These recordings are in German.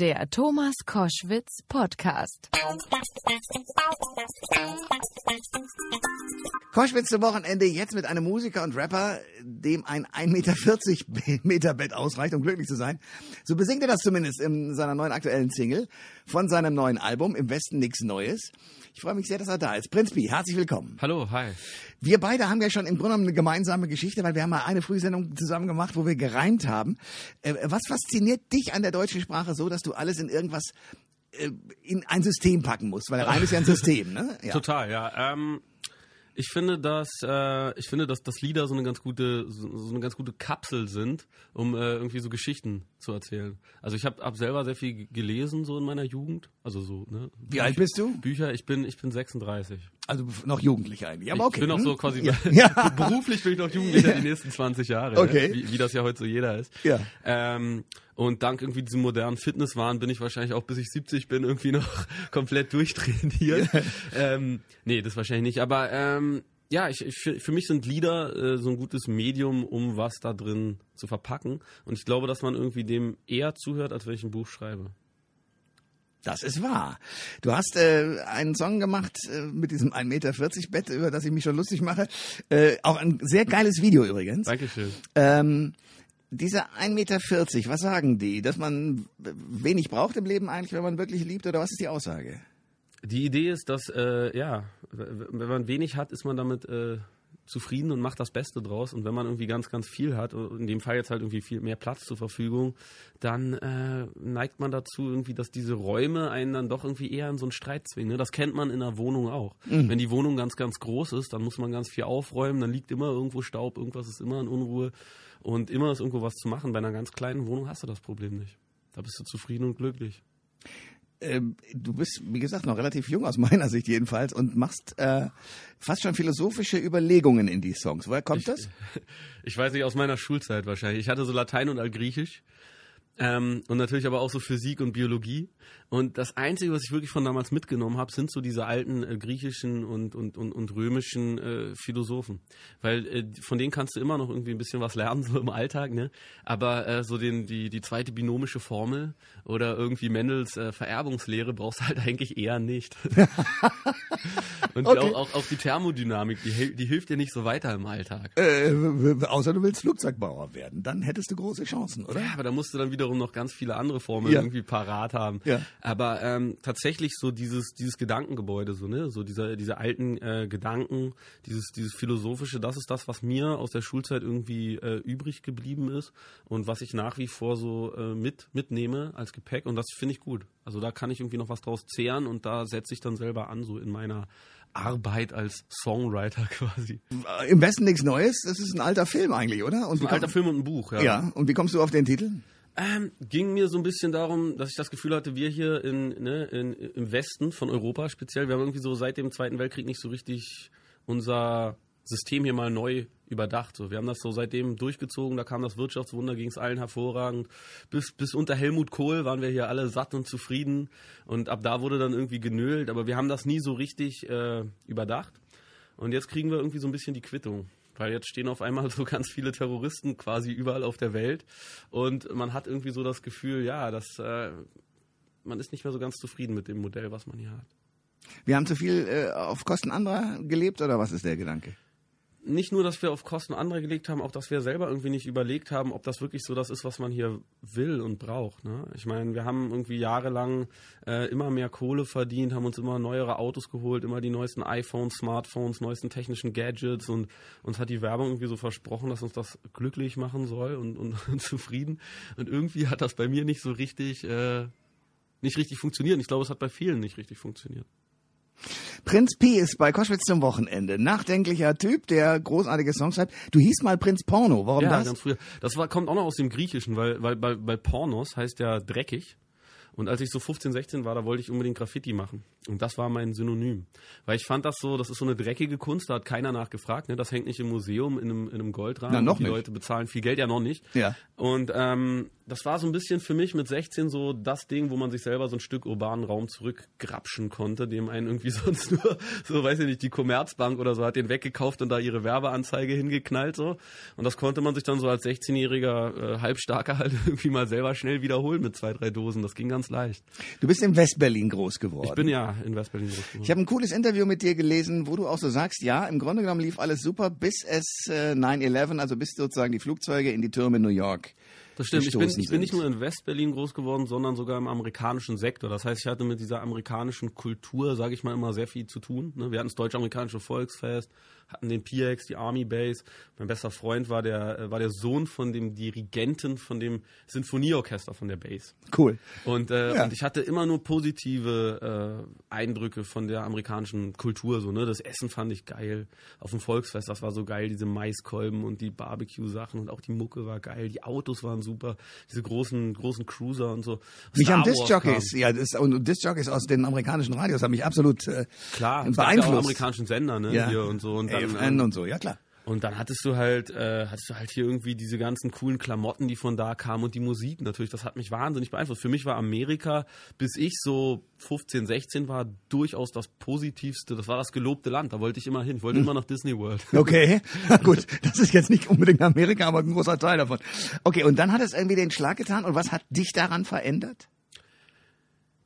Der Thomas Koschwitz Podcast. Koschwitz zum Wochenende jetzt mit einem Musiker und Rapper, dem ein 1,40 Meter, Meter Bett ausreicht, um glücklich zu sein. So besingt er das zumindest in seiner neuen aktuellen Single von seinem neuen Album Im Westen nichts Neues. Ich freue mich sehr, dass er da ist. Prinz Pi, herzlich willkommen. Hallo, hi. Wir beide haben ja schon im Grunde genommen eine gemeinsame Geschichte, weil wir haben mal eine Frühsendung zusammen gemacht, wo wir gereimt haben. Äh, was fasziniert dich an der deutschen Sprache so, dass du alles in irgendwas äh, in ein System packen musst? Weil Reim ist ja ein System, ne? Ja. Total, ja. Ähm, ich finde, dass äh, ich finde, dass, dass Lieder so eine ganz gute so, so eine ganz gute Kapsel sind, um äh, irgendwie so Geschichten zu erzählen. Also ich habe hab selber sehr viel gelesen so in meiner Jugend, also so. Ne, Wie Bücher, alt bist du? Bücher. Ich bin ich bin 36. Also noch jugendlich eigentlich. Aber okay. Ich bin auch so hm? quasi ja. ja. beruflich bin ich noch Jugendlicher die nächsten 20 Jahre. Okay. Wie, wie, das ja heute so jeder ist. Ja. Ähm, und dank irgendwie diesem modernen Fitnesswahn bin ich wahrscheinlich auch bis ich 70 bin irgendwie noch komplett durchtrainiert. ähm, nee, das wahrscheinlich nicht. Aber ähm, ja, ich, ich, für mich sind Lieder äh, so ein gutes Medium, um was da drin zu verpacken. Und ich glaube, dass man irgendwie dem eher zuhört, als wenn ich ein Buch schreibe. Das ist wahr. Du hast äh, einen Song gemacht äh, mit diesem 1,40 Meter Bett, über das ich mich schon lustig mache. Äh, auch ein sehr geiles Video übrigens. Dankeschön. Ähm, diese 1,40 Meter, was sagen die? Dass man wenig braucht im Leben eigentlich, wenn man wirklich liebt, oder was ist die Aussage? Die Idee ist, dass, äh, ja, wenn man wenig hat, ist man damit äh, zufrieden und macht das Beste draus. Und wenn man irgendwie ganz, ganz viel hat, in dem Fall jetzt halt irgendwie viel mehr Platz zur Verfügung, dann äh, neigt man dazu irgendwie, dass diese Räume einen dann doch irgendwie eher in so einen Streit zwingen. Ne? Das kennt man in einer Wohnung auch. Mhm. Wenn die Wohnung ganz, ganz groß ist, dann muss man ganz viel aufräumen, dann liegt immer irgendwo Staub, irgendwas ist immer in Unruhe und immer ist irgendwo was zu machen. Bei einer ganz kleinen Wohnung hast du das Problem nicht. Da bist du zufrieden und glücklich. Ähm, du bist, wie gesagt, noch relativ jung aus meiner Sicht jedenfalls und machst äh, fast schon philosophische Überlegungen in die Songs. Woher kommt ich, das? Ich weiß nicht, aus meiner Schulzeit wahrscheinlich. Ich hatte so Latein und Altgriechisch ähm, und natürlich aber auch so Physik und Biologie. Und das Einzige, was ich wirklich von damals mitgenommen habe, sind so diese alten äh, griechischen und, und, und, und römischen äh, Philosophen. Weil äh, von denen kannst du immer noch irgendwie ein bisschen was lernen, so im Alltag, ne? Aber äh, so den, die, die zweite binomische Formel oder irgendwie Mendels äh, Vererbungslehre brauchst du halt eigentlich eher nicht. und okay. auch, auch, auch die Thermodynamik, die, die hilft dir nicht so weiter im Alltag. Äh, außer du willst Flugzeugbauer werden, dann hättest du große Chancen, oder? Ja, aber da musst du dann wiederum noch ganz viele andere Formeln ja. irgendwie parat haben. Ja. Aber ähm, tatsächlich so dieses, dieses Gedankengebäude, so, ne, so diese, diese alten äh, Gedanken, dieses, dieses Philosophische, das ist das, was mir aus der Schulzeit irgendwie äh, übrig geblieben ist und was ich nach wie vor so äh, mit, mitnehme als Gepäck und das finde ich gut. Also da kann ich irgendwie noch was draus zehren und da setze ich dann selber an, so in meiner Arbeit als Songwriter quasi. Im Westen nichts Neues, das ist ein alter Film eigentlich, oder? Und ein alter Film und ein Buch, ja. Ja, und wie kommst du auf den Titel? Ähm, ging mir so ein bisschen darum, dass ich das Gefühl hatte, wir hier in, ne, in, im Westen von Europa speziell, wir haben irgendwie so seit dem Zweiten Weltkrieg nicht so richtig unser System hier mal neu überdacht. So, wir haben das so seitdem durchgezogen, da kam das Wirtschaftswunder, ging es allen hervorragend. Bis, bis unter Helmut Kohl waren wir hier alle satt und zufrieden und ab da wurde dann irgendwie genölt, aber wir haben das nie so richtig äh, überdacht. Und jetzt kriegen wir irgendwie so ein bisschen die Quittung. Weil jetzt stehen auf einmal so ganz viele Terroristen quasi überall auf der Welt und man hat irgendwie so das Gefühl, ja, dass äh, man ist nicht mehr so ganz zufrieden mit dem Modell, was man hier hat. Wir haben zu viel äh, auf Kosten anderer gelebt oder was ist der Gedanke? Nicht nur, dass wir auf Kosten anderer gelegt haben, auch dass wir selber irgendwie nicht überlegt haben, ob das wirklich so das ist, was man hier will und braucht. Ne? Ich meine, wir haben irgendwie jahrelang äh, immer mehr Kohle verdient, haben uns immer neuere Autos geholt, immer die neuesten iPhones, Smartphones, neuesten technischen Gadgets und uns hat die Werbung irgendwie so versprochen, dass uns das glücklich machen soll und, und, und zufrieden. Und irgendwie hat das bei mir nicht so richtig, äh, nicht richtig funktioniert. Ich glaube, es hat bei vielen nicht richtig funktioniert. Prinz P ist bei Koschwitz zum Wochenende. Nachdenklicher Typ, der großartige Songs schreibt. Du hieß mal Prinz Porno. Warum ja, das? ganz früher. Das war, kommt auch noch aus dem Griechischen, weil, weil, weil, weil Pornos heißt ja dreckig. Und als ich so 15, 16 war, da wollte ich unbedingt Graffiti machen. Und das war mein Synonym. Weil ich fand das so, das ist so eine dreckige Kunst, da hat keiner nachgefragt. Ne? Das hängt nicht im Museum in einem, in einem Goldrahmen. Na, noch die nicht. Leute bezahlen viel Geld ja noch nicht. Ja. Und ähm, das war so ein bisschen für mich mit 16 so das Ding, wo man sich selber so ein Stück urbanen Raum zurückgrapschen konnte, dem einen irgendwie sonst nur, so weiß ich nicht, die Commerzbank oder so hat den weggekauft und da ihre Werbeanzeige hingeknallt so. Und das konnte man sich dann so als 16-jähriger äh, Halbstarker halt irgendwie mal selber schnell wiederholen mit zwei, drei Dosen. Das ging ganz ganz leicht. Du bist in Westberlin groß geworden. Ich bin ja in Westberlin groß geworden. Ich habe ein cooles Interview mit dir gelesen, wo du auch so sagst, ja, im Grunde genommen lief alles super, bis es äh, 9-11, also bis sozusagen die Flugzeuge in die Türme New York Das stimmt. Ich bin, ich bin nicht nur in Westberlin groß geworden, sondern sogar im amerikanischen Sektor. Das heißt, ich hatte mit dieser amerikanischen Kultur, sage ich mal, immer sehr viel zu tun. ne? Wir hatten das deutsch-amerikanische Volksfest, hatten den PX, die Army Base. Mein bester Freund war der, äh, war der Sohn von dem Dirigenten von dem Sinfonieorchester von der Base. Cool. Und, äh, Ja. und ich hatte immer nur positive äh, Eindrücke von der amerikanischen Kultur. So, ne? Das Essen fand ich geil. Auf dem Volksfest, das war so geil, diese Maiskolben und die Barbecue-Sachen und auch die Mucke war geil. Die Autos waren super, diese großen, großen Cruiser und so. Mich Star haben Disc-Jockeys, ja, das, und Disc-Jockeys aus den amerikanischen Radios haben mich absolut äh, Klar, es gab ja beeinflusst. amerikanischen Sender, ne? Ja. Hier und so. Und ähm, und so, ja klar. Und dann hattest du halt, äh, hattest du halt hier irgendwie diese ganzen coolen Klamotten, die von da kamen und die Musik natürlich, das hat mich wahnsinnig beeinflusst. Für mich war Amerika, bis ich so 15, 16 war, durchaus das Positivste. Das war das gelobte Land, da wollte ich immer hin. Ich wollte Hm. immer nach Disney World. Okay, Na gut, das ist jetzt nicht unbedingt Amerika, aber ein großer Teil davon. Okay, und dann hat es irgendwie den Schlag getan und was hat dich daran verändert?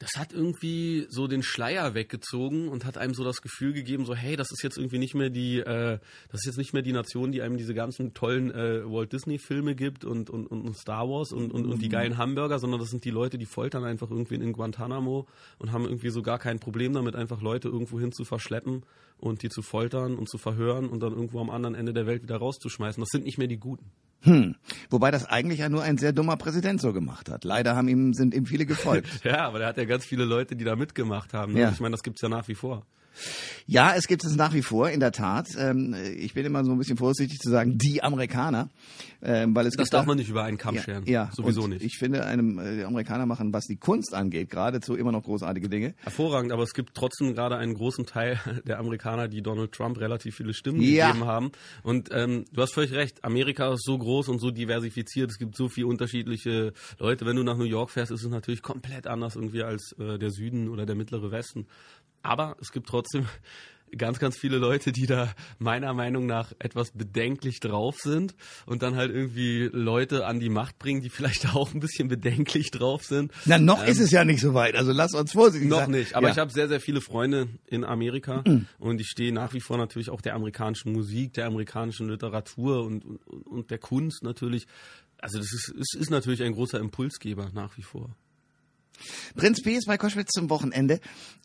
Das hat irgendwie so den Schleier weggezogen und hat einem so das Gefühl gegeben, so hey, das ist jetzt irgendwie nicht mehr die, äh, das ist jetzt nicht mehr die Nation, die einem diese ganzen tollen äh, Walt Disney Filme gibt und, und, und Star Wars und, und, und die geilen Hamburger, sondern das sind die Leute, die foltern einfach irgendwie in Guantanamo und haben irgendwie so gar kein Problem damit, einfach Leute irgendwo hin zu verschleppen und die zu foltern und zu verhören und dann irgendwo am anderen Ende der Welt wieder rauszuschmeißen. Das sind nicht mehr die Guten. Hm. Wobei das eigentlich ja nur ein sehr dummer Präsident so gemacht hat. Leider haben ihm, sind ihm viele gefolgt. Ja, aber der hat ja ganz viele Leute, die da mitgemacht haben. Ne? Ja. Ich meine, das gibt's ja nach wie vor. Ja, es gibt es nach wie vor, in der Tat. Ähm, ich bin immer so ein bisschen vorsichtig zu sagen, die Amerikaner, ähm, weil es Das darf da- man nicht über einen Kamm ja, scheren. Ja, Sowieso und nicht. Ich finde, einem, äh, die Amerikaner machen, was die Kunst angeht, geradezu immer noch großartige Dinge. Hervorragend, aber es gibt trotzdem gerade einen großen Teil der Amerikaner, die Donald Trump relativ viele Stimmen Ja. gegeben haben. Und ähm, du hast völlig recht, Amerika ist so groß und so diversifiziert, es gibt so viele unterschiedliche Leute. Wenn du nach New York fährst, ist es natürlich komplett anders irgendwie als äh, der Süden oder der mittlere Westen. Aber es gibt trotzdem ganz, ganz viele Leute, die da meiner Meinung nach etwas bedenklich drauf sind und dann halt irgendwie Leute an die Macht bringen, die vielleicht auch ein bisschen bedenklich drauf sind. Na, noch ist es ja nicht so weit. Also lass uns vorsichtig Noch sein. nicht, aber ja. ich habe sehr, sehr viele Freunde in Amerika und ich stehe nach wie vor natürlich auch der amerikanischen Musik, der amerikanischen Literatur und, und, und der Kunst natürlich. Also das ist, es ist natürlich ein großer Impulsgeber nach wie vor. Prinz P ist bei Koschwitz zum Wochenende.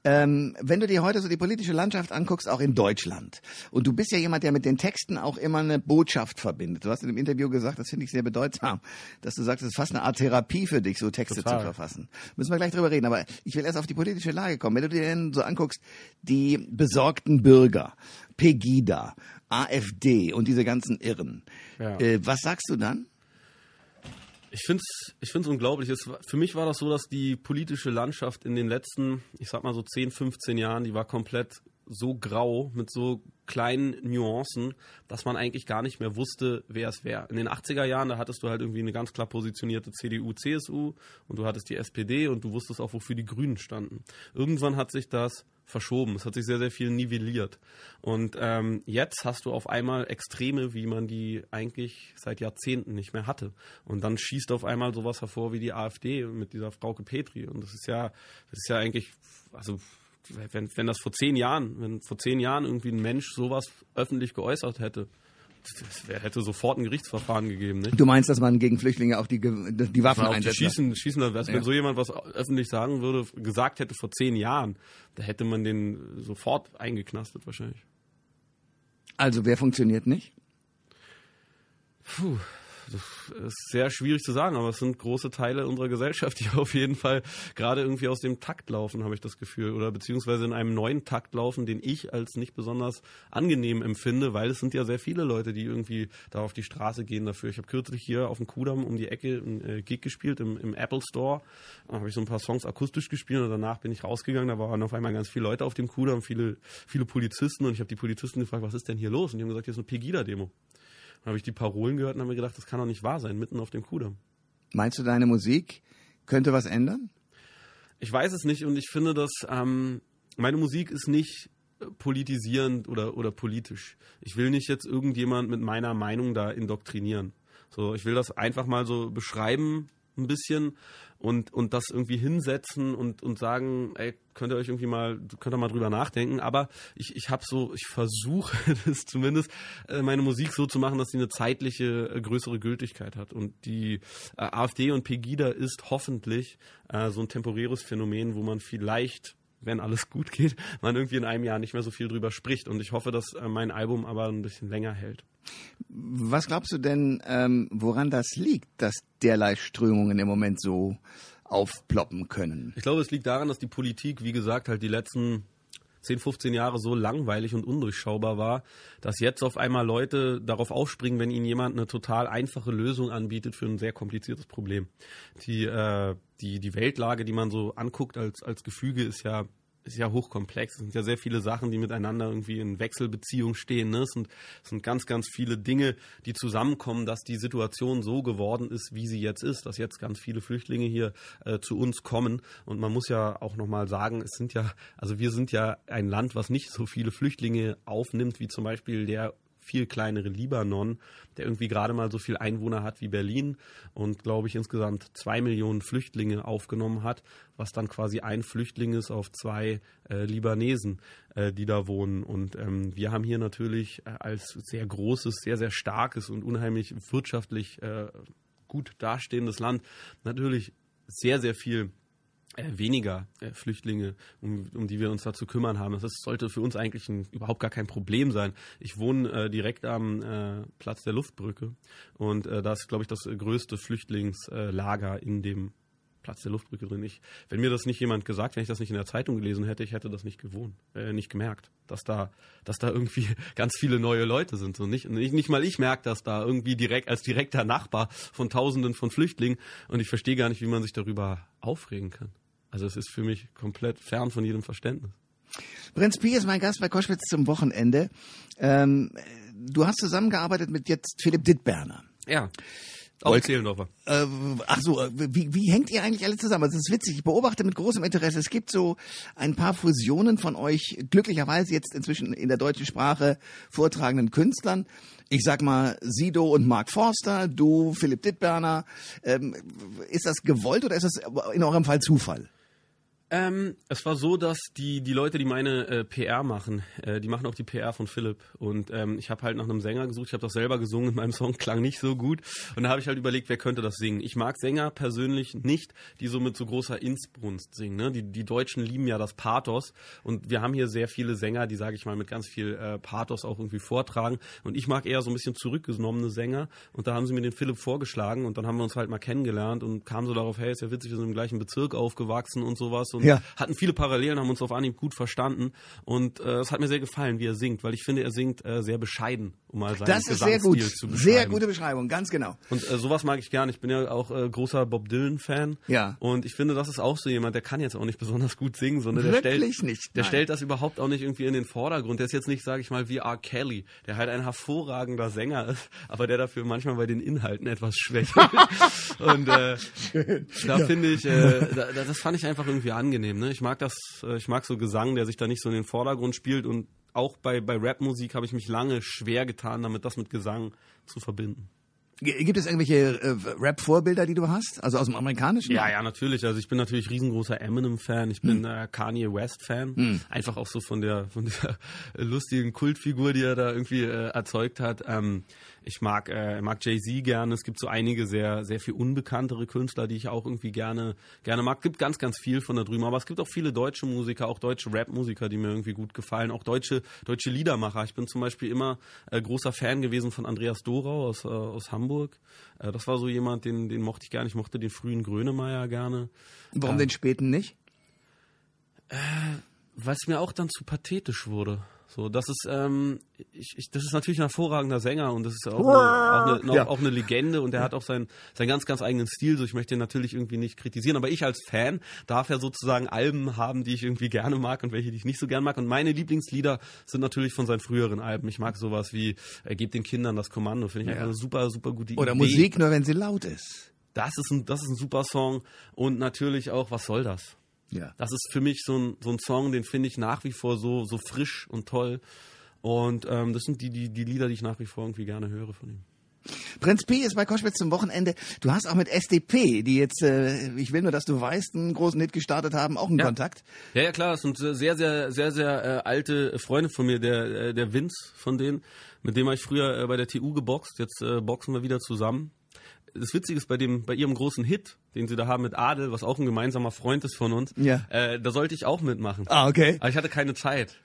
Ähm, wenn du dir heute so die politische Landschaft anguckst, auch in Deutschland, und du bist ja jemand, der mit den Texten auch immer eine Botschaft verbindet. Du hast in dem Interview gesagt, das finde ich sehr bedeutsam, dass du sagst, es ist fast eine Art Therapie für dich, so Texte Total. zu verfassen. Müssen wir gleich drüber reden, aber ich will erst auf die politische Lage kommen. Wenn du dir denn so anguckst, die besorgten Bürger, Pegida, AfD und diese ganzen Irren, Ja. äh, was sagst du dann? Ich finde es ich find's unglaublich. Es, für mich war das so, dass die politische Landschaft in den letzten, ich sag mal so 10, 15 Jahren, die war komplett so grau mit so kleinen Nuancen, dass man eigentlich gar nicht mehr wusste, wer es wäre. In den 80er Jahren, da hattest du halt irgendwie eine ganz klar positionierte CDU, CSU und du hattest die SPD und du wusstest auch, wofür die Grünen standen. Irgendwann hat sich das verschoben. Es hat sich sehr, sehr viel nivelliert. Und ähm, jetzt hast du auf einmal Extreme, wie man die eigentlich seit Jahrzehnten nicht mehr hatte. Und dann schießt auf einmal sowas hervor wie die AfD mit dieser Frauke Petri. Und das ist ja, das ist ja eigentlich, also wenn, wenn das vor zehn Jahren, wenn vor zehn Jahren irgendwie ein Mensch sowas öffentlich geäußert hätte, wär, hätte sofort ein Gerichtsverfahren gegeben, nicht? Du meinst, dass man gegen Flüchtlinge auch die, die Waffen die einsetzt? schießen, schießen also Ja. wenn so jemand was öffentlich sagen würde, gesagt hätte vor zehn Jahren, da hätte man den sofort eingeknastet wahrscheinlich. Also wer funktioniert nicht? Puh, das ist sehr schwierig zu sagen, aber es sind große Teile unserer Gesellschaft, die auf jeden Fall gerade irgendwie aus dem Takt laufen, habe ich das Gefühl. Oder beziehungsweise in einem neuen Takt laufen, den ich als nicht besonders angenehm empfinde, weil es sind ja sehr viele Leute, die irgendwie da auf die Straße gehen dafür. Ich habe kürzlich hier auf dem Kudamm um die Ecke einen äh, Gig gespielt im, im Apple Store. Da habe ich so ein paar Songs akustisch gespielt und danach bin ich rausgegangen. Da waren auf einmal ganz viele Leute auf dem Kudamm, viele, viele Polizisten und ich habe die Polizisten gefragt, was ist denn hier los? Und die haben gesagt, hier ist eine Pegida-Demo. Dann habe ich die Parolen gehört und habe mir gedacht, das kann doch nicht wahr sein, mitten auf dem Kudamm. Meinst du, deine Musik könnte was ändern? Ich weiß es nicht und ich finde, dass ähm, meine Musik ist nicht äh, politisierend oder, oder politisch. Ich will nicht jetzt irgendjemand mit meiner Meinung da indoktrinieren. So, ich will das einfach mal so beschreiben, ein bisschen und, und das irgendwie hinsetzen und, und sagen, ey, könnt ihr euch irgendwie mal, könnt ihr mal drüber nachdenken. Aber ich, ich habe so, ich versuche das zumindest, äh, meine Musik so zu machen, dass sie eine zeitliche äh, größere Gültigkeit hat. Und die äh, AfD und Pegida ist hoffentlich so ein temporäres Phänomen, wo man vielleicht wenn alles gut geht, man irgendwie in einem Jahr nicht mehr so viel drüber spricht. Und ich hoffe, dass äh, mein Album aber ein bisschen länger hält. Was glaubst du denn, ähm, woran das liegt, dass derlei Strömungen im Moment so aufploppen können? Ich glaube, es liegt daran, dass die Politik, wie gesagt, halt die letzten 10, 15 Jahre so langweilig und undurchschaubar war, dass jetzt auf einmal Leute darauf aufspringen, wenn ihnen jemand eine total einfache Lösung anbietet für ein sehr kompliziertes Problem. Die, äh, die, die Weltlage, die man so anguckt als, als Gefüge, ist ja ist ja hochkomplex. Es sind ja sehr viele Sachen, die miteinander irgendwie in Wechselbeziehung stehen. Ne? Es, sind, es sind ganz, ganz viele Dinge, die zusammenkommen, dass die Situation so geworden ist, wie sie jetzt ist, dass jetzt ganz viele Flüchtlinge hier äh, zu uns kommen. Und man muss ja auch nochmal sagen, es sind ja, also wir sind ja ein Land, was nicht so viele Flüchtlinge aufnimmt, wie zum Beispiel der viel kleinere Libanon, der irgendwie gerade mal so viel Einwohner hat wie Berlin und glaube ich insgesamt zwei Millionen Flüchtlinge aufgenommen hat, was dann quasi ein Flüchtling ist auf zwei äh, Libanesen, äh, die da wohnen. Und ähm, wir haben hier natürlich äh, als sehr großes, sehr, sehr starkes und unheimlich wirtschaftlich äh, gut dastehendes Land natürlich sehr, sehr viel äh, weniger äh, Flüchtlinge, um, um die wir uns da zu kümmern haben. Das sollte für uns eigentlich ein, überhaupt gar kein Problem sein. Ich wohne äh, direkt am äh, Platz der Luftbrücke und äh, da ist, glaube ich, das größte Flüchtlingslager in dem Platz der Luftbrücke drin. Ich, wenn mir das nicht jemand gesagt, wenn ich das nicht in der Zeitung gelesen hätte, ich hätte das nicht gewohnt, äh, nicht gemerkt, dass da, dass da irgendwie ganz viele neue Leute sind. So nicht, nicht, nicht mal ich merke das da irgendwie direkt als direkter Nachbar von Tausenden von Flüchtlingen und ich verstehe gar nicht, wie man sich darüber aufregen kann. Also es ist für mich komplett fern von jedem Verständnis. Prinz Pi ist mein Gast bei Koschwitz zum Wochenende. Ähm, du hast zusammengearbeitet mit jetzt Philipp Dittberner. Ja. Auch in Zehlendorfer. Äh, ach so, wie, wie hängt ihr eigentlich alle zusammen? Also, es ist witzig, ich beobachte mit großem Interesse. Es gibt so ein paar Fusionen von euch, glücklicherweise jetzt inzwischen in der deutschen Sprache vortragenden Künstlern. Ich sag mal Sido und Mark Forster, du, Philipp Dittberner. Ähm, ist das gewollt oder ist das in eurem Fall Zufall? Ähm, es war so, dass die, die Leute, die meine äh, PR machen, äh, die machen auch die PR von Philipp. Und ähm, ich habe halt nach einem Sänger gesucht. Ich habe das selber gesungen in meinem Song, klang nicht so gut. Und da habe ich halt überlegt, wer könnte das singen. Ich mag Sänger persönlich nicht, die so mit so großer Insbrunst singen. Ne? Die, die Deutschen lieben ja das Pathos. Und wir haben hier sehr viele Sänger, die, sage ich mal, mit ganz viel äh, Pathos auch irgendwie vortragen. Und ich mag eher so ein bisschen zurückgenommene Sänger. Und da haben sie mir den Philipp vorgeschlagen. Und dann haben wir uns halt mal kennengelernt und kamen so darauf, hey, ist ja witzig, wir sind im gleichen Bezirk aufgewachsen und sowas. Und und ja. hatten viele Parallelen, haben uns auf Anhieb gut verstanden und äh, es hat mir sehr gefallen, wie er singt, weil ich finde, er singt äh, sehr bescheiden, um mal seinen Das ist sehr gut, sehr gute Beschreibung, ganz genau. Und äh, sowas mag ich gerne. Ich bin ja auch äh, großer Bob Dylan-Fan. Ja. Und ich finde, das ist auch so jemand, der kann jetzt auch nicht besonders gut singen, sondern der Wirklich stellt, nicht, der stellt das überhaupt auch nicht irgendwie in den Vordergrund. Der ist jetzt nicht, sage ich mal, wie R. Kelly, der halt ein hervorragender Sänger ist, aber der dafür manchmal bei den Inhalten etwas schwächer ist. Und äh, da ja. finde ich, äh, da, das fand ich einfach irgendwie angenehm. Ne? Ich mag das, äh, ich mag so Gesang, der sich da nicht so in den Vordergrund spielt und auch bei, bei Rapmusik habe ich mich lange schwer getan, damit das mit Gesang zu verbinden. Gibt es irgendwelche äh, Rap-Vorbilder, die du hast? Also aus dem amerikanischen? Ja, ja, natürlich. Also ich bin natürlich riesengroßer Eminem-Fan. Ich bin hm. äh, Kanye West-Fan. Hm. Einfach auch so von der von der lustigen Kultfigur, die er da irgendwie äh, erzeugt hat. Ähm, ich mag äh, mag Jay Z gerne. Es gibt so einige sehr sehr viel unbekanntere Künstler, die ich auch irgendwie gerne gerne mag. Es gibt ganz ganz viel von da drüben. Aber es gibt auch viele deutsche Musiker, auch deutsche Rap-Musiker, die mir irgendwie gut gefallen. Auch deutsche deutsche Liedermacher. Ich bin zum Beispiel immer äh, großer Fan gewesen von Andreas Dorau aus äh, aus Hamburg. Äh, das war so jemand, den, den mochte ich gerne. Ich mochte den frühen Grönemeyer gerne. Warum äh, den späten nicht? Äh, Weil es mir auch dann zu pathetisch wurde. So, das ist, ähm, ich, ich, das ist natürlich ein hervorragender Sänger und das ist auch eine, auch eine, ja. auch eine Legende und er hat auch seinen, seinen ganz, ganz eigenen Stil. So, ich möchte ihn natürlich irgendwie nicht kritisieren, aber ich als Fan darf ja sozusagen Alben haben, die ich irgendwie gerne mag und welche, die ich nicht so gerne mag. Und meine Lieblingslieder sind natürlich von seinen früheren Alben. Ich mag sowas wie äh, Gebt den Kindern das Kommando, finde ich ja. eine super, super gute Idee. Oder Musik nur, wenn sie laut ist. Das ist ein, das ist ein super Song und natürlich auch, was soll das? Ja. Das ist für mich so ein, so ein Song, den finde ich nach wie vor so, so frisch und toll. Und ähm, das sind die, die, die Lieder, die ich nach wie vor irgendwie gerne höre von ihm. Prinz P ist bei Koschwitz zum Wochenende. Du hast auch mit SDP, die jetzt, äh, ich will nur, dass du weißt, einen großen Hit gestartet haben, auch einen Ja. Kontakt. Ja, ja, klar, das sind sehr, sehr, sehr, sehr äh, alte Freunde von mir, der, äh, der Vince von denen, mit dem habe ich früher äh, bei der TU geboxt, jetzt äh, boxen wir wieder zusammen. Das Witzige ist bei dem, bei ihrem großen Hit, den sie da haben mit Adel, was auch ein gemeinsamer Freund ist von uns, Ja. äh, da sollte ich auch mitmachen. Ah, okay. Aber ich hatte keine Zeit.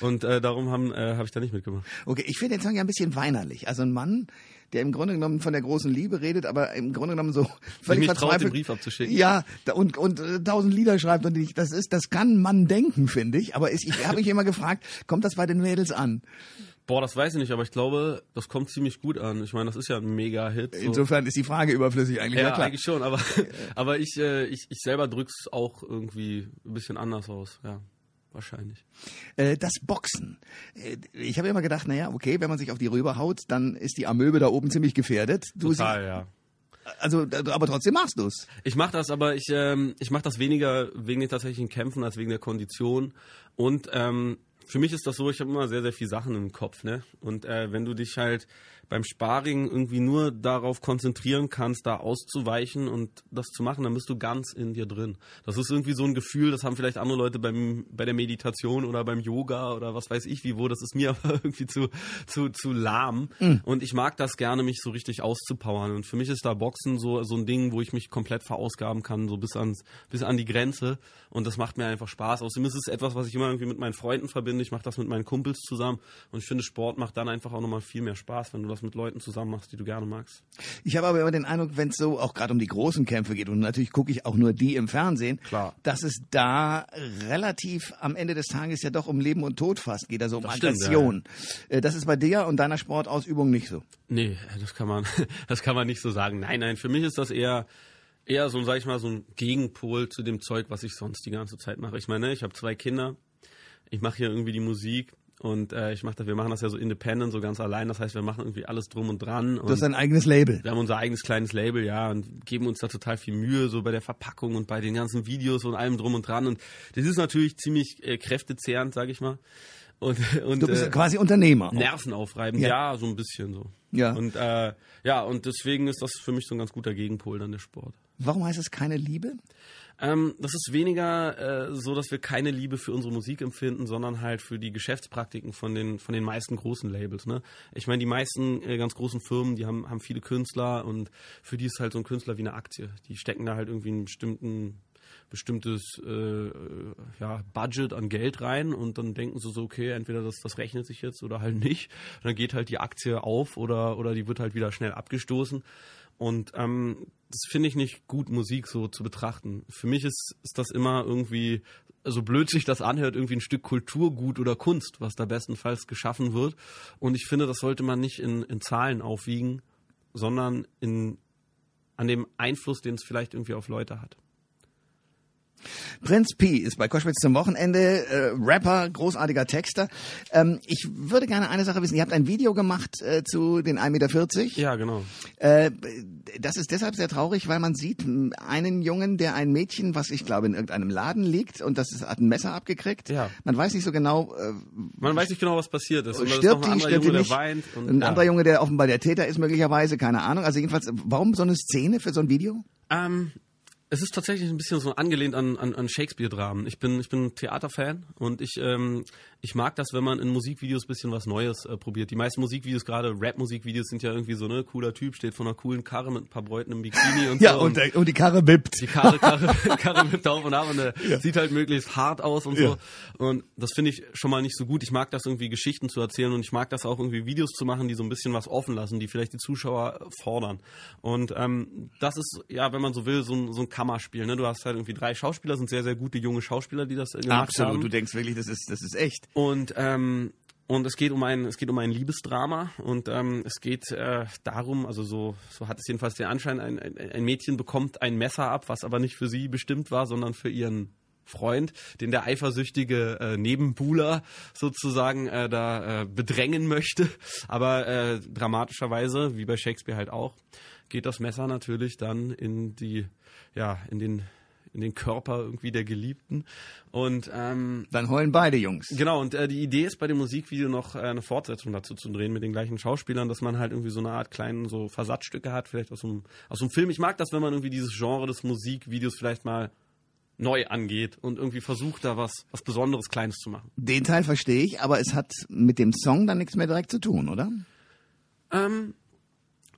Und äh, darum äh, habe ich da nicht mitgemacht. Okay, ich finde den Song ja ein bisschen weinerlich. Also ein Mann, der im Grunde genommen von der großen Liebe redet, aber im Grunde genommen so völlig mich traut, verzweifelt. den Brief abzuschicken. Ja, und und äh, tausend Lieder schreibt und ich, das ist, das kann ein Mann denken, finde ich. Aber ist, ich habe mich immer gefragt, kommt das bei den Mädels an? Boah, das weiß ich nicht, aber ich glaube, das kommt ziemlich gut an. Ich meine, das ist ja ein Mega-Hit. So. Insofern ist die Frage überflüssig eigentlich. Ja, Ja, klar. eigentlich schon, aber, aber ich, äh, ich, ich selber drück's auch irgendwie ein bisschen anders aus, ja. Wahrscheinlich. Äh, das Boxen. Äh, ich habe immer gedacht, naja, okay, wenn man sich auf die Rübe haut, dann ist die Amöbe da oben ziemlich gefährdet. Du Total, ja. sie, also, da- aber trotzdem machst du's. Ich mache das, aber ich, ähm, ich mache das weniger wegen den tatsächlichen Kämpfen als wegen der Kondition. Und ähm, für mich ist das so, ich habe immer sehr, sehr viel Sachen im Kopf, ne? Und äh, wenn du dich halt beim Sparring irgendwie nur darauf konzentrieren kannst, da auszuweichen und das zu machen, dann bist du ganz in dir drin. Das ist irgendwie so ein Gefühl, das haben vielleicht andere Leute beim, bei der Meditation oder beim Yoga oder was weiß ich wie wo, das ist mir aber irgendwie zu, zu, zu lahm. Und ich mag das gerne, mich so richtig auszupowern. Und für mich ist da Boxen so, so ein Ding, wo ich mich komplett verausgaben kann, so bis, ans, bis an die Grenze. Und das macht mir einfach Spaß. Außerdem ist es etwas, was ich immer irgendwie mit meinen Freunden verbinde. Ich mache das mit meinen Kumpels zusammen. Und ich finde, Sport macht dann einfach auch nochmal viel mehr Spaß, wenn du das mit Leuten zusammen machst, die du gerne magst. Ich habe aber immer den Eindruck, wenn es so auch gerade um die großen Kämpfe geht, und natürlich gucke ich auch nur die im Fernsehen, Klar. dass es da relativ am Ende des Tages ja doch um Leben und Tod fast geht, also um Das stimmt, Aggression. Äh, Das ist bei dir und deiner Sportausübung nicht so. Nee, das kann man, das kann man nicht so sagen. Nein, nein, für mich ist das eher, eher so, sag ich mal, so ein Gegenpol zu dem Zeug, was ich sonst die ganze Zeit mache. Ich meine, ich habe zwei Kinder, ich mache hier irgendwie die Musik und äh, ich mache das, wir machen das ja so independent, so ganz allein. Das heißt, wir machen irgendwie alles drum und dran. Du hast Und dein eigenes Label. wir haben unser eigenes kleines Label, ja, und geben uns da total viel Mühe, so bei der Verpackung und bei den ganzen Videos und allem drum und dran. Und das ist natürlich ziemlich äh, kräftezehrend, sag ich mal. Und, und Du bist äh, quasi Unternehmer. auch. nervenaufreibend, Ja. ja. so ein bisschen so. Ja. Und äh, ja, und deswegen ist das für mich so ein ganz guter Gegenpol dann der Sport. Warum heißt es keine Liebe? Ähm, das ist weniger äh, so, dass wir keine Liebe für unsere Musik empfinden, sondern halt für die Geschäftspraktiken von den von den meisten großen Labels. Ne? Ich meine, die meisten äh, ganz großen Firmen, die haben haben viele Künstler und für die ist halt so ein Künstler wie eine Aktie. Die stecken da halt irgendwie einen bestimmten bestimmtes äh, ja, Budget an Geld rein und dann denken sie so, okay, entweder das, das rechnet sich jetzt oder halt nicht. Und dann geht halt die Aktie auf oder, oder die wird halt wieder schnell abgestoßen. Und ähm, das finde ich nicht gut, Musik so zu betrachten. Für mich ist, ist das immer irgendwie, so blöd sich das anhört, irgendwie ein Stück Kulturgut oder Kunst, was da bestenfalls geschaffen wird. Und ich finde, das sollte man nicht in, in Zahlen aufwiegen, sondern in, an dem Einfluss, den es vielleicht irgendwie auf Leute hat. Prinz P ist bei Koschwitz zum Wochenende, äh, Rapper, großartiger Texter. Ähm, ich würde gerne eine Sache wissen. Ihr habt ein Video gemacht äh, zu den 1,40 Meter. Ja, genau. Äh, das ist deshalb sehr traurig, weil man sieht einen Jungen, der ein Mädchen, was ich glaube in irgendeinem Laden liegt und das ist, hat ein Messer abgekriegt. Ja. Man weiß nicht so genau, äh, Man weiß nicht genau, was passiert ist. Und stirbt ein die, anderer stirbt die Junge, nicht. der weint. Und, ein ja. anderer Junge, der offenbar der Täter ist möglicherweise, keine Ahnung. Also jedenfalls, warum so eine Szene für so ein Video? Ähm, es ist tatsächlich ein bisschen so angelehnt an, an, an Shakespeare-Dramen. Ich bin, ich bin Theaterfan und ich, ähm, ich mag das, wenn man in Musikvideos ein bisschen was Neues äh, probiert. Die meisten Musikvideos, gerade Rap-Musikvideos, sind ja irgendwie so, ne, cooler Typ, steht vor einer coolen Karre mit ein paar Bräuten im Bikini und Ja, so. und, der, und die Karre wippt. die Karre, Karre, Karre mit auf und ab und der sieht halt möglichst hart aus und so. Ja. Und das finde ich schon mal nicht so gut. Ich mag das irgendwie Geschichten zu erzählen und ich mag das auch irgendwie Videos zu machen, die so ein bisschen was offen lassen, die vielleicht die Zuschauer fordern. Und ähm, das ist, ja, wenn man so will, so ein, so ein Kammerspiel. Ne? Du hast halt irgendwie drei Schauspieler, sind sehr, sehr gute junge Schauspieler, die das äh, gemacht haben. Absolut, du denkst wirklich, das ist, das ist echt. Und ähm, und es geht um ein es geht um ein Liebesdrama und ähm, es geht äh, darum, also so so hat es jedenfalls den Anschein, ein, ein, ein Mädchen bekommt ein Messer ab, was aber nicht für sie bestimmt war, sondern für ihren Freund, den der eifersüchtige äh, Nebenbuhler sozusagen äh, da äh, bedrängen möchte. Aber äh, dramatischerweise, wie bei Shakespeare halt auch, geht das Messer natürlich dann in die, ja, in den in den Körper irgendwie der Geliebten. Und ähm, Dann heulen beide Jungs. Genau, und äh, die Idee ist bei dem Musikvideo noch äh, eine Fortsetzung dazu zu drehen mit den gleichen Schauspielern, dass man halt irgendwie so eine Art kleinen so Versatzstücke hat, vielleicht aus so einem, aus so einem Film. Ich mag das, wenn man irgendwie dieses Genre des Musikvideos vielleicht mal neu angeht und irgendwie versucht, da was, was Besonderes Kleines zu machen. Den Teil verstehe ich, aber es hat mit dem Song dann nichts mehr direkt zu tun, oder? Ähm,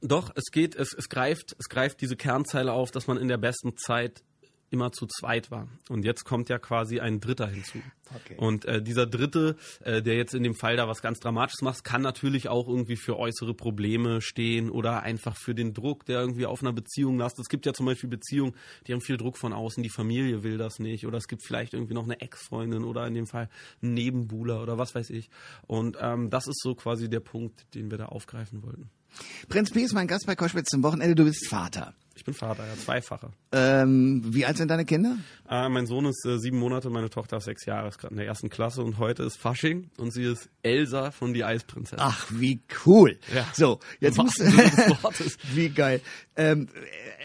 doch, es geht, es, es greift, es greift diese Kernzeile auf, dass man in der besten Zeit immer zu zweit war. Und jetzt kommt ja quasi ein Dritter hinzu. Okay. Und äh, dieser Dritte, äh, der jetzt in dem Fall da was ganz Dramatisches macht, kann natürlich auch irgendwie für äußere Probleme stehen oder einfach für den Druck, der irgendwie auf einer Beziehung lastet. Es gibt ja zum Beispiel Beziehungen, die haben viel Druck von außen, die Familie will das nicht oder es gibt vielleicht irgendwie noch eine Ex-Freundin oder in dem Fall einen Nebenbuhler oder was weiß ich. Und ähm, das ist so quasi der Punkt, den wir da aufgreifen wollten. Prinz Pi ist mein Gast bei Koschwitz zum Wochenende. Du bist Vater. Ich bin Vater, ja, zweifacher. Ähm, wie alt sind deine Kinder? Äh, mein Sohn ist äh, sieben Monate, meine Tochter ist sechs Jahre, ist gerade in der ersten Klasse und heute ist Fasching und sie ist Elsa von die Eisprinzessin. Ach, wie cool. Ja. So, jetzt musst. Wie geil. Ähm,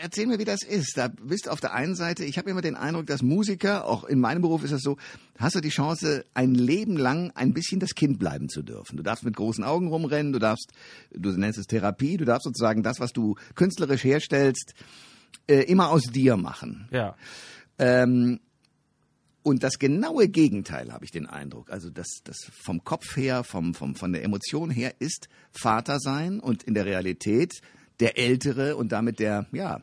erzähl mir, wie das ist. Da bist du auf der einen Seite, ich habe immer den Eindruck, dass Musiker, auch in meinem Beruf ist das so, hast du die Chance, ein Leben lang ein bisschen das Kind bleiben zu dürfen. Du darfst mit großen Augen rumrennen, du darfst, du nennst es Therapie, du darfst sozusagen das, was du künstlerisch herstellst, äh, immer aus dir machen. Ja. Ähm, und das genaue Gegenteil habe ich den Eindruck. Also das, das vom Kopf her, vom, vom, von der Emotion her ist Vater sein und in der Realität der Ältere und damit der, ja,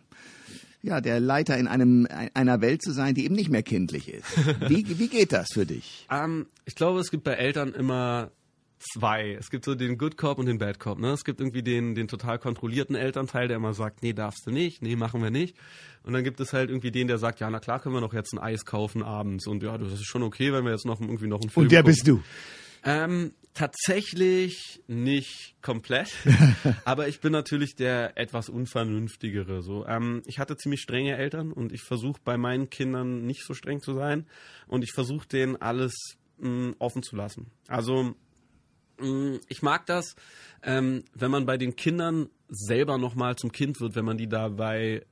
ja, der Leiter in einem, einer Welt zu sein, die eben nicht mehr kindlich ist. Wie, wie geht das für dich? Ähm, ich glaube, es gibt bei Eltern immer zwei. Es gibt so den Good Cop und den Bad Cop. Ne? Es gibt irgendwie den, den total kontrollierten Elternteil, der immer sagt, nee, darfst du nicht, nee, machen wir nicht. Und dann gibt es halt irgendwie den, der sagt, ja, na klar können wir noch jetzt ein Eis kaufen abends. Und ja, das ist schon okay, wenn wir jetzt noch irgendwie noch einen Film Und der gucken. bist du. Ähm, tatsächlich nicht komplett, aber ich bin natürlich der etwas unvernünftigere. So, ähm, ich hatte ziemlich strenge Eltern und ich versuche bei meinen Kindern nicht so streng zu sein und ich versuche denen alles mh, offen zu lassen. Also ich mag das, ähm, wenn man bei den Kindern selber nochmal zum Kind wird, wenn man die dabei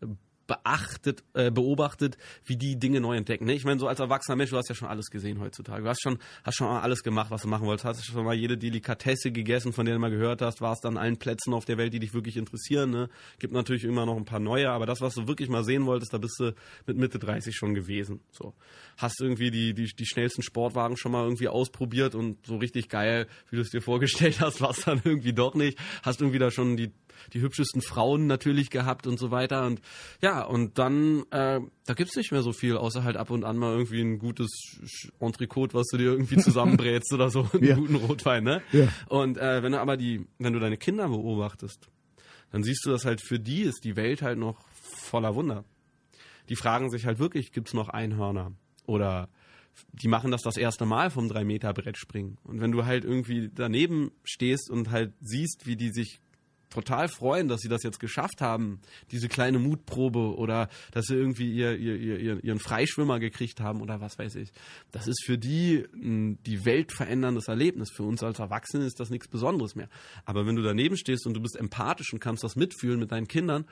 beachtet, äh, beobachtet, wie die Dinge neu entdecken. Ne? Ich meine, so als erwachsener Mensch, du hast ja schon alles gesehen heutzutage. Du hast schon, hast schon alles gemacht, was du machen wolltest. Hast schon mal jede Delikatesse gegessen, von der du mal gehört hast. Warst an allen Plätzen auf der Welt, die dich wirklich interessieren. Ne? Gibt natürlich immer noch ein paar neue, aber das, was du wirklich mal sehen wolltest, da bist du mit Mitte 30 schon gewesen. So. Hast irgendwie die, die, die schnellsten Sportwagen schon mal irgendwie ausprobiert und so richtig geil, wie du es dir vorgestellt hast, war es dann irgendwie doch nicht. Hast irgendwie da schon die die hübschesten Frauen natürlich gehabt und so weiter. Und ja, und dann, äh, da gibt's nicht mehr so viel, außer halt ab und an mal irgendwie ein gutes Entrecote, was du dir irgendwie zusammenbrätst oder so, einen Ja. guten Rotwein, ne? Ja. Und äh, wenn du aber die, wenn du deine Kinder beobachtest, dann siehst du, dass halt für die ist die Welt halt noch voller Wunder. Die fragen sich halt wirklich, gibt's noch Einhörner? Oder die machen das das erste Mal vom 3-Meter-Brett springen. Und wenn du halt irgendwie daneben stehst und halt siehst, wie die sich total freuen, dass sie das jetzt geschafft haben, diese kleine Mutprobe oder dass sie irgendwie ihr, ihr, ihr, ihr- ihren Freischwimmer gekriegt haben oder was weiß ich. Das ist für die ein die Welt veränderndes Erlebnis. Für uns als Erwachsene ist das nichts Besonderes mehr. Aber wenn du daneben stehst und du bist empathisch und kannst das mitfühlen mit deinen Kindern,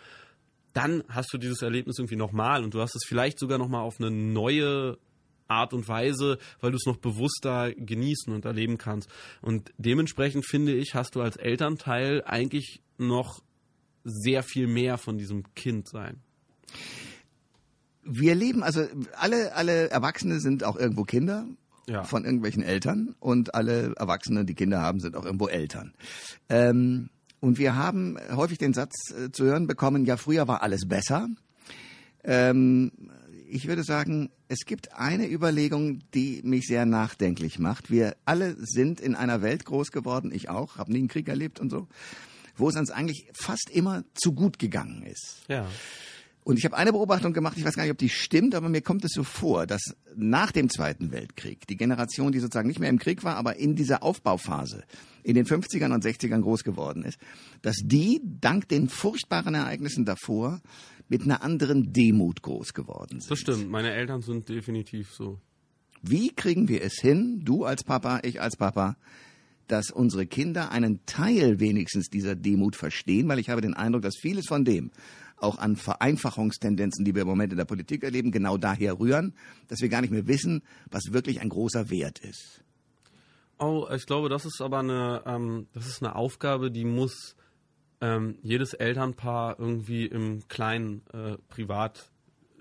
dann hast du dieses Erlebnis irgendwie nochmal und du hast es vielleicht sogar nochmal auf eine neue Art und Weise, weil du es noch bewusster genießen und erleben kannst. Und dementsprechend finde ich, hast du als Elternteil eigentlich noch sehr viel mehr von diesem Kind sein. Wir leben, also alle, alle Erwachsene sind auch irgendwo Kinder Ja. von irgendwelchen Eltern und alle Erwachsene, die Kinder haben, sind auch irgendwo Eltern. Ähm, und wir haben häufig den Satz äh, zu hören bekommen, ja, früher war alles besser. Ähm, ich würde sagen, es gibt eine Überlegung, die mich sehr nachdenklich macht. Wir alle sind in einer Welt groß geworden, ich auch, habe nie einen Krieg erlebt und so, wo es uns eigentlich fast immer zu gut gegangen ist. Ja. Und ich habe eine Beobachtung gemacht, ich weiß gar nicht, ob die stimmt, aber mir kommt es so vor, dass nach dem Zweiten Weltkrieg die Generation, die sozusagen nicht mehr im Krieg war, aber in dieser Aufbauphase in den 50ern und 60ern groß geworden ist, dass die dank den furchtbaren Ereignissen davor mit einer anderen Demut groß geworden sind. Das stimmt. Meine Eltern sind definitiv so. Wie kriegen wir es hin, du als Papa, ich als Papa, dass unsere Kinder einen Teil wenigstens dieser Demut verstehen, weil ich habe den Eindruck, dass vieles von dem, auch an Vereinfachungstendenzen, die wir im Moment in der Politik erleben, genau daher rühren, dass wir gar nicht mehr wissen, was wirklich ein großer Wert ist. Oh, ich glaube, das ist aber eine, ähm, das ist eine Aufgabe, die muss ähm, jedes Elternpaar irgendwie im Kleinen äh, privat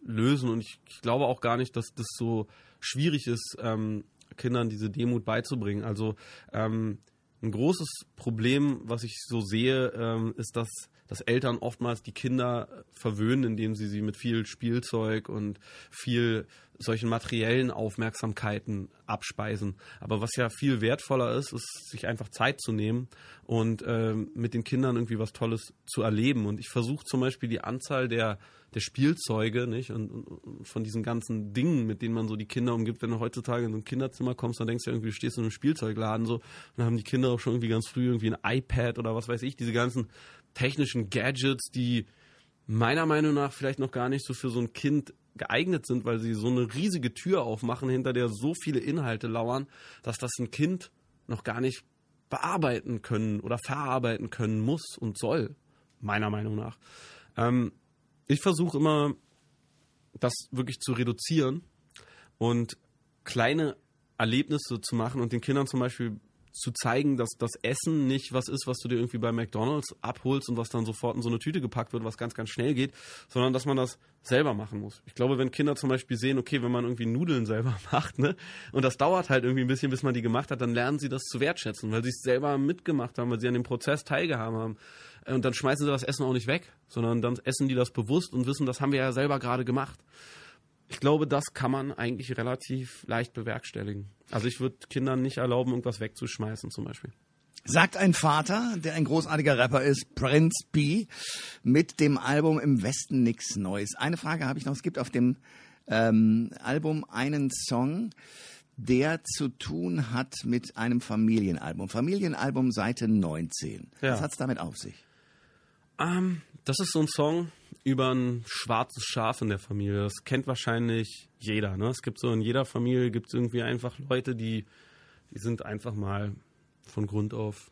lösen. Und ich, ich, glaube auch gar nicht, dass das so schwierig ist, ähm, Kindern diese Demut beizubringen. Also ähm, ein großes Problem, was ich so sehe, ähm, ist, dass, dass Eltern oftmals die Kinder verwöhnen, indem sie sie mit viel Spielzeug und viel solchen materiellen Aufmerksamkeiten abspeisen. Aber was ja viel wertvoller ist, ist, sich einfach Zeit zu nehmen und ähm, mit den Kindern irgendwie was Tolles zu erleben. Und ich versuche zum Beispiel die Anzahl der der Spielzeuge, nicht? Und, und, von diesen ganzen Dingen, mit denen man so die Kinder umgibt. Wenn du heutzutage in so ein Kinderzimmer kommst, dann denkst du irgendwie, du stehst in einem Spielzeugladen so, und dann haben die Kinder auch schon irgendwie ganz früh irgendwie ein iPad oder was weiß ich, diese ganzen technischen Gadgets, die meiner Meinung nach vielleicht noch gar nicht so für so ein Kind geeignet sind, weil sie so eine riesige Tür aufmachen, hinter der so viele Inhalte lauern, dass das ein Kind noch gar nicht bearbeiten können oder verarbeiten können muss und soll, meiner Meinung nach. Ähm, ich versuche immer, das wirklich zu reduzieren und kleine Erlebnisse zu machen und den Kindern zum Beispiel zu zeigen, dass das Essen nicht was ist, was du dir irgendwie bei McDonalds abholst und was dann sofort in so eine Tüte gepackt wird, was ganz, ganz schnell geht, sondern dass man das selber machen muss. Ich glaube, wenn Kinder zum Beispiel sehen, okay, wenn man irgendwie Nudeln selber macht, ne, und das dauert halt irgendwie ein bisschen, bis man die gemacht hat, dann lernen sie das zu wertschätzen, weil sie es selber mitgemacht haben, weil sie an dem Prozess teilgehabt haben. Und dann schmeißen sie das Essen auch nicht weg, sondern dann essen die das bewusst und wissen, das haben wir ja selber gerade gemacht. Ich glaube, das kann man eigentlich relativ leicht bewerkstelligen. Also ich würde Kindern nicht erlauben, irgendwas wegzuschmeißen zum Beispiel. Sagt ein Vater, der ein großartiger Rapper ist, Prince P, mit dem Album Im Westen nix Neues. Eine Frage habe ich noch. Es gibt auf dem ähm, Album einen Song, der zu tun hat mit einem Familienalbum. Familienalbum Seite 19. Ja. Was hat es damit auf sich? Ähm, das ist so ein Song über ein schwarzes Schaf in der Familie. Das kennt wahrscheinlich jeder. Ne? Es gibt so in jeder Familie gibt es irgendwie einfach Leute, die, die sind einfach mal von Grund auf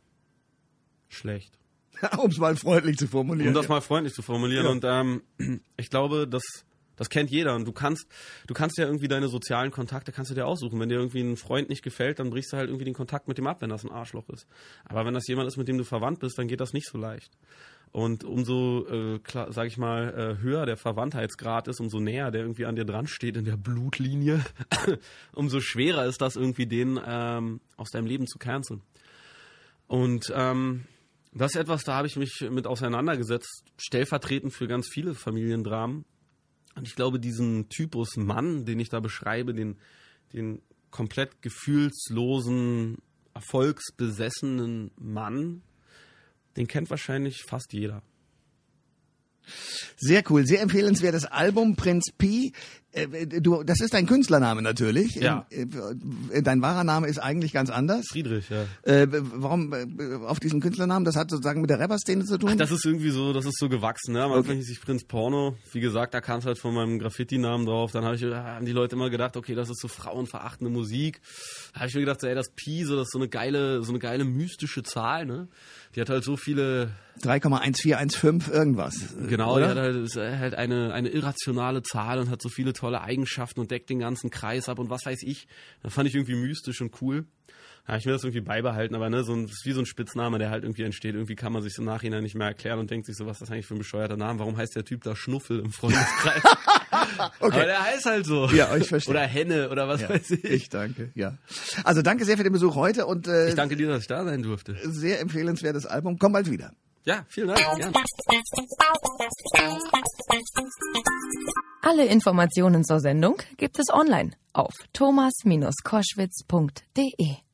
schlecht. um es mal freundlich zu formulieren. Um das ja. mal freundlich zu formulieren. Ja. Und ähm, ich glaube, dass das kennt jeder und du kannst, du kannst ja irgendwie deine sozialen Kontakte kannst du dir aussuchen. Wenn dir irgendwie ein Freund nicht gefällt, dann brichst du halt irgendwie den Kontakt mit dem ab, wenn das ein Arschloch ist. Aber wenn das jemand ist, mit dem du verwandt bist, dann geht das nicht so leicht. Und umso, äh, klar, sag ich mal, äh, höher der Verwandtheitsgrad ist, umso näher der irgendwie an dir dran steht in der Blutlinie, umso schwerer ist das irgendwie, den ähm, aus deinem Leben zu canceln. Und ähm, das ist etwas, da habe ich mich mit auseinandergesetzt, stellvertretend für ganz viele Familiendramen. Und ich glaube, diesen Typus Mann, den ich da beschreibe, den, den komplett gefühlslosen, erfolgsbesessenen Mann, den kennt wahrscheinlich fast jeder. Sehr cool, sehr empfehlenswertes Album Prinz Pi. Äh, du, das ist dein Künstlername natürlich. Ja. Äh, äh, dein wahrer Name ist eigentlich ganz anders. Friedrich, ja. Äh, warum auf diesen Künstlernamen? Das hat sozusagen mit der Rapper-Szene zu tun? Ach, das ist irgendwie so, das ist so gewachsen. Ne? Am Anfang hieß ich Prinz Porno. Wie gesagt, da kam es halt von meinem Graffiti-Namen drauf. Dann hab ich, haben die Leute immer gedacht, okay, das ist so frauenverachtende Musik. Da habe ich mir gedacht, so, ey, das Pi, so, das ist so eine geile, so eine geile mystische Zahl. Ne? Die hat halt so viele 3,1415 irgendwas. Genau, oder? die hat halt, ist halt eine, eine irrationale Zahl und hat so viele tolle Eigenschaften und deckt den ganzen Kreis ab und was weiß ich. Das fand ich irgendwie mystisch und cool. Ja, ich will das irgendwie beibehalten, aber ne, so ein, ist wie so ein Spitzname, der halt irgendwie entsteht. Irgendwie kann man sich im Nachhinein nicht mehr erklären und denkt sich so, was ist das eigentlich für ein bescheuerter Name? Warum heißt der Typ da Schnuffel im Freundeskreis? okay. Aber der heißt halt so. Ja, ich verstehe. Oder Henne oder was ja, weiß ich. Ich danke, ja. Also danke sehr für den Besuch heute und äh, ich danke dir, dass ich da sein durfte. Sehr empfehlenswertes Album. Komm bald wieder. Ja, vielen Dank. Gern. Alle Informationen zur Sendung gibt es online auf thomas-koschwitz.de.